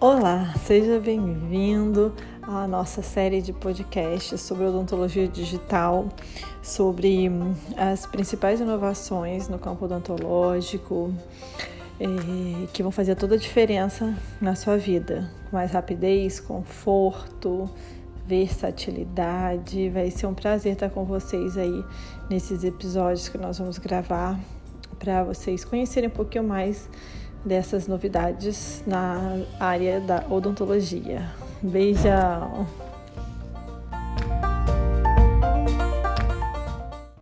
Olá, seja bem-vindo à nossa série de podcasts sobre odontologia digital, sobre hum, as principais inovações no campo odontológico eh, que vão fazer toda a diferença na sua vida, com mais rapidez, conforto, versatilidade. Vai ser um prazer estar com vocês aí nesses episódios que nós vamos gravar para vocês conhecerem um pouquinho mais dessas novidades na área da odontologia. Beijão!